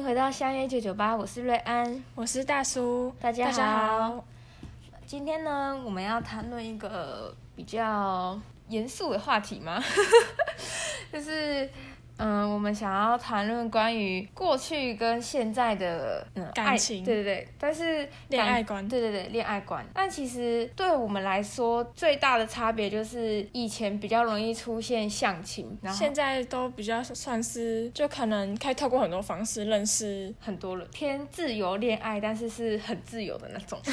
迎回到相约九九八，我是瑞安，我是大叔，大家好。家好，今天呢，我们要谈论一个比较严肃的话题吗？就是。嗯，我们想要谈论关于过去跟现在的嗯感情，对对对，但是恋爱观，对对对，恋爱观。但其实对我们来说，最大的差别就是以前比较容易出现相亲，然后现在都比较算是就可能可以透过很多方式认识很多人，偏自由恋爱，但是是很自由的那种。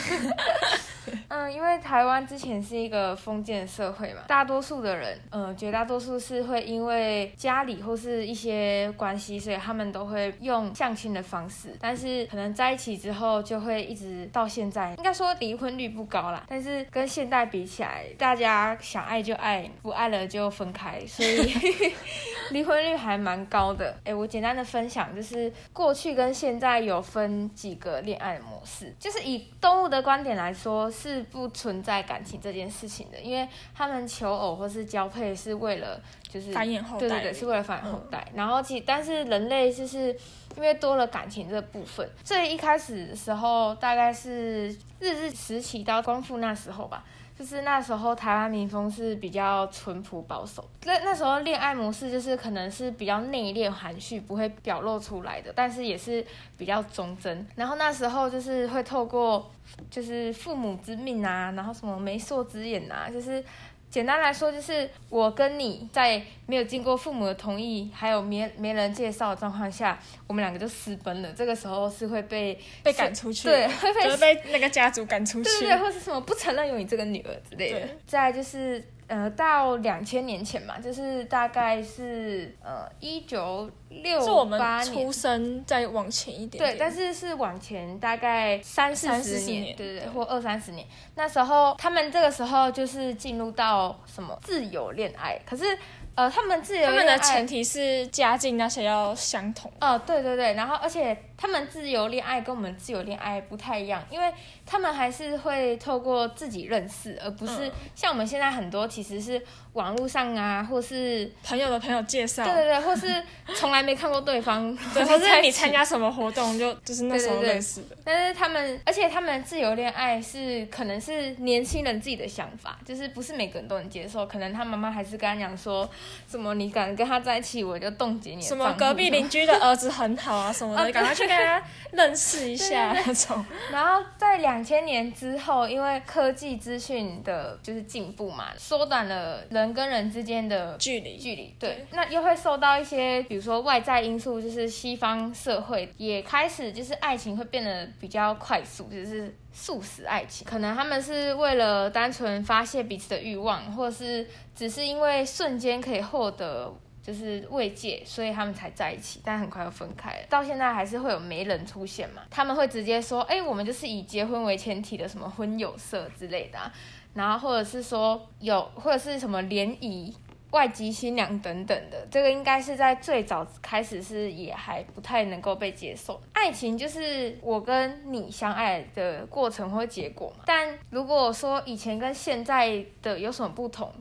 嗯，因为台湾之前是一个封建社会嘛，大多数的人，嗯，绝大多数是会因为家里或是一些关系，所以他们都会用相亲的方式。但是可能在一起之后，就会一直到现在，应该说离婚率不高啦。但是跟现代比起来，大家想爱就爱，不爱了就分开，所以 离婚率还蛮高的。哎，我简单的分享就是过去跟现在有分几个恋爱模式，就是以动物的观点来说。是不存在感情这件事情的，因为他们求偶或是交配是为了就是繁衍后代，对对对，是为了繁衍后代。嗯、然后其但是人类就是因为多了感情这部分，所以一开始的时候大概是日治时期到光复那时候吧。就是那时候台湾民风是比较淳朴保守，那那时候恋爱模式就是可能是比较内敛含蓄，不会表露出来的，但是也是比较忠贞。然后那时候就是会透过就是父母之命啊，然后什么媒妁之言啊，就是。简单来说，就是我跟你在没有经过父母的同意，还有没没人介绍的状况下，我们两个就私奔了。这个时候是会被被赶出去，对，会被就是被那个家族赶出去，对对对，或是什么不承认有你这个女儿之类的。再来就是。呃，到两千年前嘛，就是大概是呃一九六八年出生，再往前一点，点。对，但是是往前大概三四十年，年对对对，或二三十年。那时候他们这个时候就是进入到什么自由恋爱，可是。呃，他们自由恋爱，他们的前提是家境那些要相同。哦、呃，对对对，然后而且他们自由恋爱跟我们自由恋爱不太一样，因为他们还是会透过自己认识，而不是像我们现在很多其实是网络上啊，或是朋友的朋友介绍。对对对，或是从来没看过对方，对，或是你参加什么活动就就是那时候认识的。但是他们，而且他们自由恋爱是可能是年轻人自己的想法，就是不是每个人都能接受，可能他妈妈还是跟他讲说。什么？你敢跟他在一起，我就冻结你。什么？隔壁邻居的儿子很好啊，什么的，赶快去跟他认识一下那种。然后在两千年之后，因为科技资讯的就是进步嘛，缩短了人跟人之间的距离。距离对，那又会受到一些，比如说外在因素，就是西方社会也开始就是爱情会变得比较快速，就是。速食爱情，可能他们是为了单纯发泄彼此的欲望，或者是只是因为瞬间可以获得就是慰藉，所以他们才在一起，但很快又分开了。到现在还是会有媒人出现嘛？他们会直接说：“哎，我们就是以结婚为前提的什么婚友社之类的啊，然后或者是说有或者是什么联谊。”外籍新娘等等的，这个应该是在最早开始是也还不太能够被接受。爱情就是我跟你相爱的过程或结果嘛。但如果说以前跟现在的有什么不同，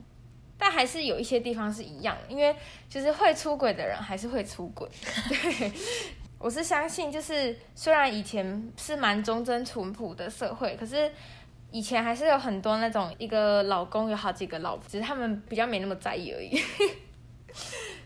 但还是有一些地方是一样的，因为就是会出轨的人还是会出轨。对，我是相信，就是虽然以前是蛮忠贞淳朴的社会，可是。以前还是有很多那种一个老公有好几个老婆，只是他们比较没那么在意而已。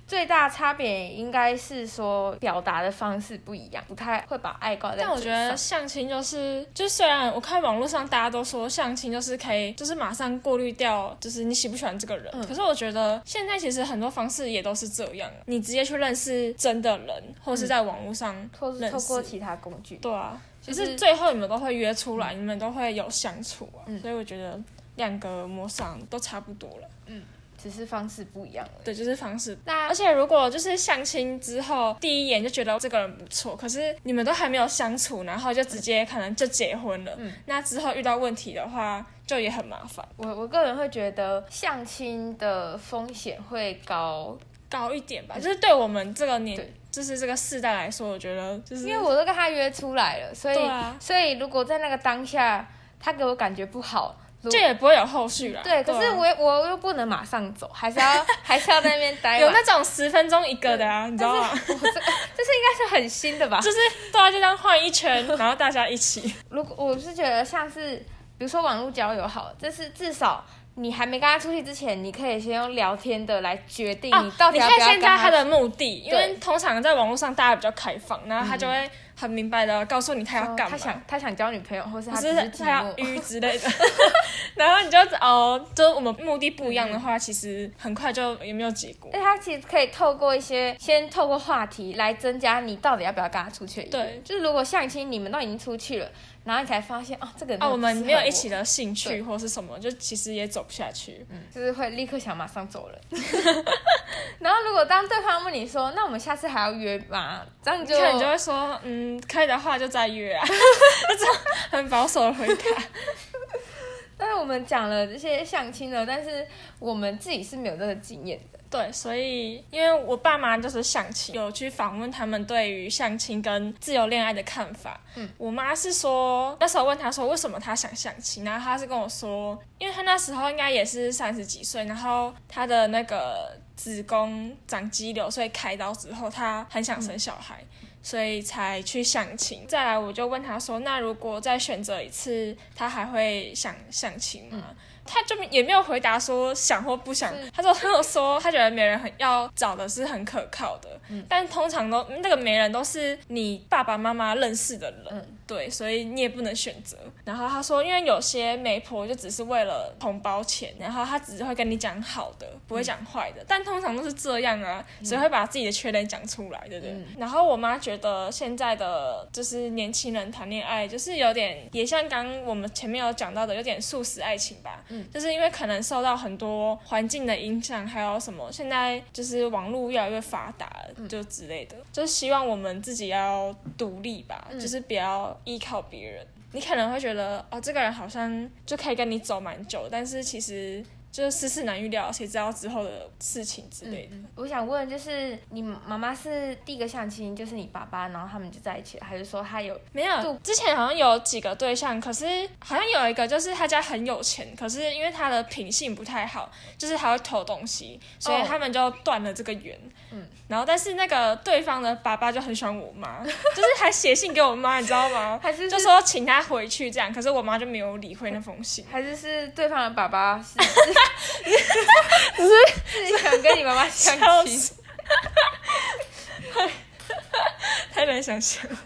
最大差别应该是说表达的方式不一样，不太会把爱挂在。但我觉得相亲就是，就虽然我看网络上大家都说相亲就是可以，就是马上过滤掉，就是你喜不喜欢这个人。嗯、可是我觉得现在其实很多方式也都是这样，你直接去认识真的人，或是在网络上、嗯，或是透过其他工具。对啊。其实最后你们都会约出来，嗯、你们都会有相处啊，嗯、所以我觉得两个模式都差不多了，嗯，只是方式不一样了。对，就是方式。那而且如果就是相亲之后第一眼就觉得这个人不错，可是你们都还没有相处，然后就直接可能就结婚了，嗯，那之后遇到问题的话就也很麻烦。我我个人会觉得相亲的风险会高高一点吧，就是对我们这个年。就是这个世代来说，我觉得就是因为我都跟他约出来了，所以、啊、所以如果在那个当下他给我感觉不好，就也不会有后续了。对，可是我我又不能马上走，还是要 还是要在那边待。有那种十分钟一个的啊，你知道吗？这这是应该是很新的吧？就是大家就这样换一圈，然后大家一起。如果我是觉得像是，比如说网络交友好，这是至少。你还没跟他出去之前，你可以先用聊天的来决定你到底要不要跟他。啊、你可以先知道他的目的，因为通常在网络上大家比较开放，然后他就会很明白的告诉你他要干嘛。他想他想交女朋友，或是他是他要约之类的。然后你就哦，就我们目的不一样的话，其实很快就也没有结果。那他其实可以透过一些先透过话题来增加你到底要不要跟他出去。对，就是如果相亲你们都已经出去了。然后你才发现哦，这个人啊，我们没有一起的兴趣或是什么，就其实也走不下去，嗯，就是会立刻想马上走了。然后如果当对方问你说，那我们下次还要约吗？这样你就你就会说，嗯，可以的话就再约啊，很保守的回答。但是我们讲了这些相亲的，但是我们自己是没有这个经验的。对，所以因为我爸妈就是相亲，有去访问他们对于相亲跟自由恋爱的看法。嗯，我妈是说那时候问她说为什么她想相亲，然后她是跟我说，因为她那时候应该也是三十几岁，然后她的那个子宫长肌瘤，所以开刀之后她很想生小孩，嗯、所以才去相亲。再来我就问她说，那如果再选择一次，她还会想相亲吗？嗯他就也没有回答说想或不想，他说他有说他觉得媒人很要找的是很可靠的，嗯、但通常都那个媒人都是你爸爸妈妈认识的人。嗯对，所以你也不能选择。然后他说，因为有些媒婆就只是为了红包钱，然后他只是会跟你讲好的，不会讲坏的。嗯、但通常都是这样啊，只会把自己的缺点讲出来，对不对？嗯、然后我妈觉得现在的就是年轻人谈恋爱，就是有点也像刚我们前面有讲到的，有点素食爱情吧。嗯，就是因为可能受到很多环境的影响，还有什么，现在就是网络越来越发达，就之类的，就是希望我们自己要独立吧，嗯、就是不要。依靠别人，你可能会觉得哦，这个人好像就可以跟你走蛮久，但是其实。就是世事难预料，谁知道之后的事情之类的。嗯、我想问，就是你妈妈是第一个相亲，就是你爸爸，然后他们就在一起了，还是说他有没有？之前好像有几个对象，可是好像有一个就是他家很有钱，可是因为他的品性不太好，就是他会偷东西，所以他们就断了这个缘。嗯，然后但是那个对方的爸爸就很喜欢我妈，就是还写信给我妈，你知道吗？还是，是就说请他回去这样，可是我妈就没有理会那封信。还是是对方的爸爸是。只是想跟你妈妈相亲，太难想象了。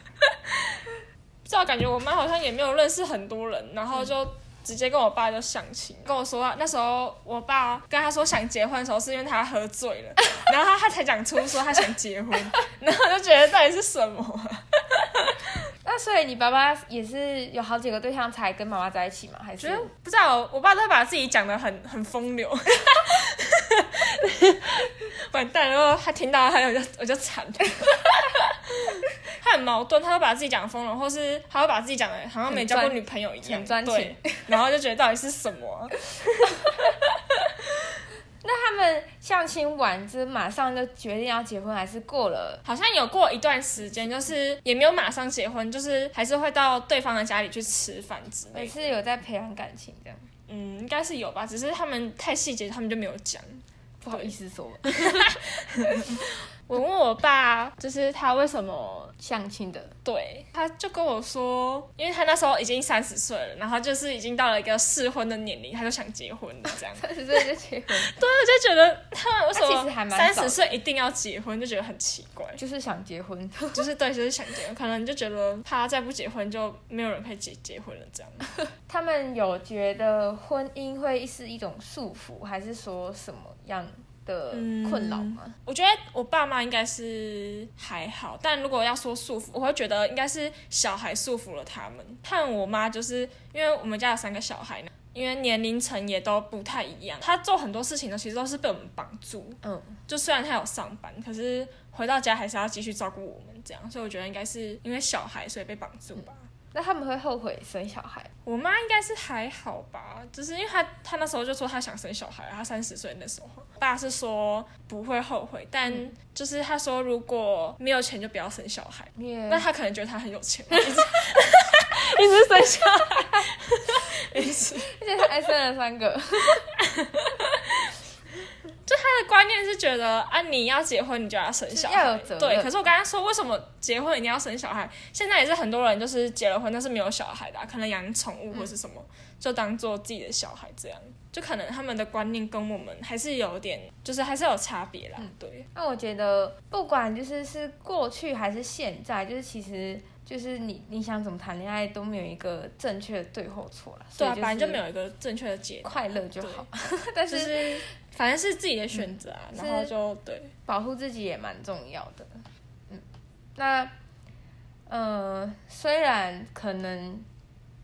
不知道，感觉我妈好像也没有认识很多人，然后就直接跟我爸就相亲，跟我说那时候我爸跟他说想结婚的时候是因为他喝醉了，然后他他才讲出说他想结婚，然后我就觉得到底是什么？那所以你爸爸也是有好几个对象才跟妈妈在一起吗？还是不知道？我爸都会把自己讲的很很风流，完蛋！然后他听到他就我就惨了，他很矛盾，他会把自己讲风流，或是他会把自己讲的好像没交过女朋友一样，很专情，然后就觉得到底是什么 相亲完，就是马上就决定要结婚，还是过了？好像有过一段时间，就是也没有马上结婚，就是还是会到对方的家里去吃饭之类的。还是有在培养感情这样？嗯，应该是有吧，只是他们太细节，他们就没有讲，不好意思说。我问我爸，就是他为什么相亲的？对，他就跟我说，因为他那时候已经三十岁了，然后就是已经到了一个适婚的年龄，他就想结婚了，这样。三十岁就结婚？对，我就觉得他为什么三十岁一定要结婚，就觉得很奇怪。就是想结婚，就是对，就是想结婚，可能就觉得他再不结婚，就没有人可以结结婚了，这样。他们有觉得婚姻会是一种束缚，还是说什么样？的困扰吗？我觉得我爸妈应该是还好，但如果要说束缚，我会觉得应该是小孩束缚了他们。看我妈，就是因为我们家有三个小孩呢，因为年龄层也都不太一样，她做很多事情呢，其实都是被我们绑住。嗯，就虽然她有上班，可是回到家还是要继续照顾我们这样，所以我觉得应该是因为小孩，所以被绑住吧。嗯那他们会后悔生小孩？我妈应该是还好吧，就是因为她她那时候就说她想生小孩，她三十岁那时候，爸是说不会后悔，但就是他说如果没有钱就不要生小孩，那.他可能觉得他很有钱，一 直一直生小孩，一直，而且他还生了三个。就他的观念是觉得啊，你要结婚你就要生小孩。对，可是我刚才说，为什么结婚一定要生小孩？现在也是很多人就是结了婚，但是没有小孩的、啊，可能养宠物或是什么，嗯、就当做自己的小孩这样。就可能他们的观念跟我们还是有点，就是还是有差别啦。嗯、对。那我觉得不管就是是过去还是现在，就是其实就是你你想怎么谈恋爱都没有一个正确的对或错了。对啊，反正就没有一个正确的结，快乐就好。但是。就是反正是自己的选择啊，嗯、然后就对保护自己也蛮重要的。嗯，那呃，虽然可能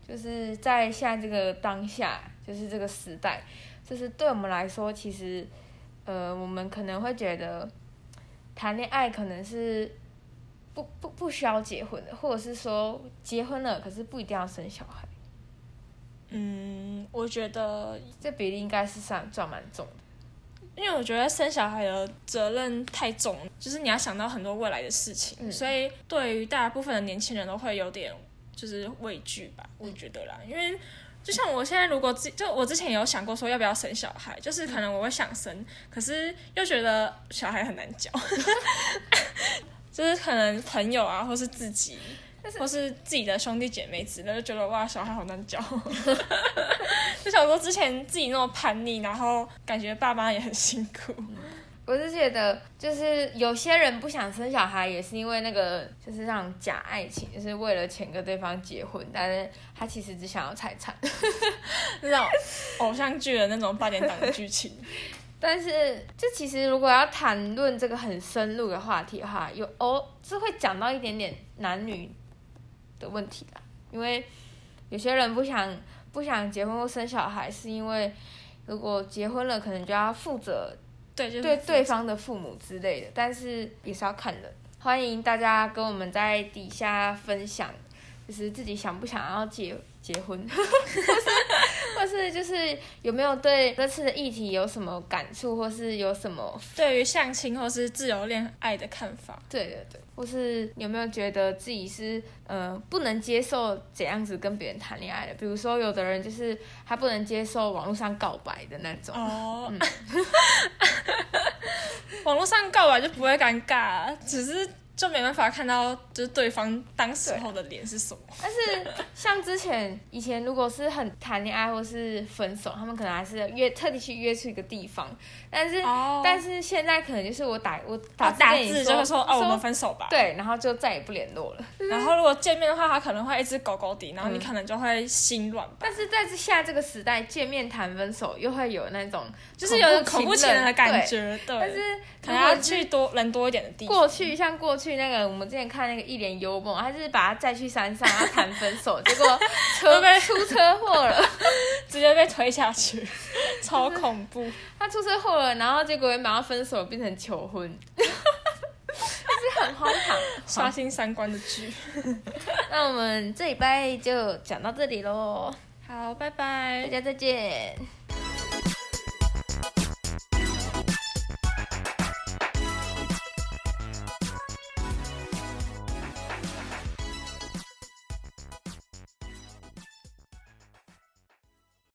就是在现在这个当下，就是这个时代，就是对我们来说，其实呃，我们可能会觉得谈恋爱可能是不不不需要结婚的，或者是说结婚了，可是不一定要生小孩。嗯，我觉得这比例应该是算算蛮重的。因为我觉得生小孩的责任太重，就是你要想到很多未来的事情，嗯、所以对于大部分的年轻人都会有点就是畏惧吧，我觉得啦。因为就像我现在，如果自就我之前有想过说要不要生小孩，就是可能我会想生，可是又觉得小孩很难教，就是可能朋友啊，或是自己。或是自己的兄弟姐妹之类，就觉得哇，小孩好难教。就想说之前自己那么叛逆，然后感觉爸妈也很辛苦。我是觉得，就是有些人不想生小孩，也是因为那个就是那种假爱情，就是为了钱跟对方结婚，但是他其实只想要财产，那种偶像剧的那种八点档的剧情。但是，就其实如果要谈论这个很深入的话题的话，有哦，是会讲到一点点男女。的问题啦，因为有些人不想不想结婚或生小孩，是因为如果结婚了，可能就要负责对对对方的父母之类的。但是也是要看人，欢迎大家跟我们在底下分享，就是自己想不想要结结婚，或是就是有没有对这次的议题有什么感触，或是有什么对于相亲或是自由恋爱的看法？对对对。或是有没有觉得自己是呃不能接受怎样子跟别人谈恋爱的？比如说有的人就是他不能接受网络上告白的那种。哦。嗯、网络上告白就不会尴尬，只是。就没办法看到，就是对方当时候的脸是什么。但是像之前以前，如果是很谈恋爱或是分手，他们可能还是约特地去约出一个地方。但是、oh. 但是现在可能就是我打我打，oh, 打字就会说哦说我们分手吧。对，然后就再也不联络了。然后如果见面的话，他可能会一直勾勾底，然后你可能就会心软。但是在现在这个时代，见面谈分手又会有那种就是有恐怖情人的感觉。对，对但是可能要去多人多一点的地方。过去像过去。去那个，我们之前看那个《一帘幽梦》，他是把他载去山上，然后谈分手，结果车被 出车祸了，直接被推下去，超恐怖。他出车祸了，然后结果也马上分手，变成求婚，就是很荒唐，刷新三观的剧。那我们这礼拜就讲到这里喽，好，拜拜，大家再见。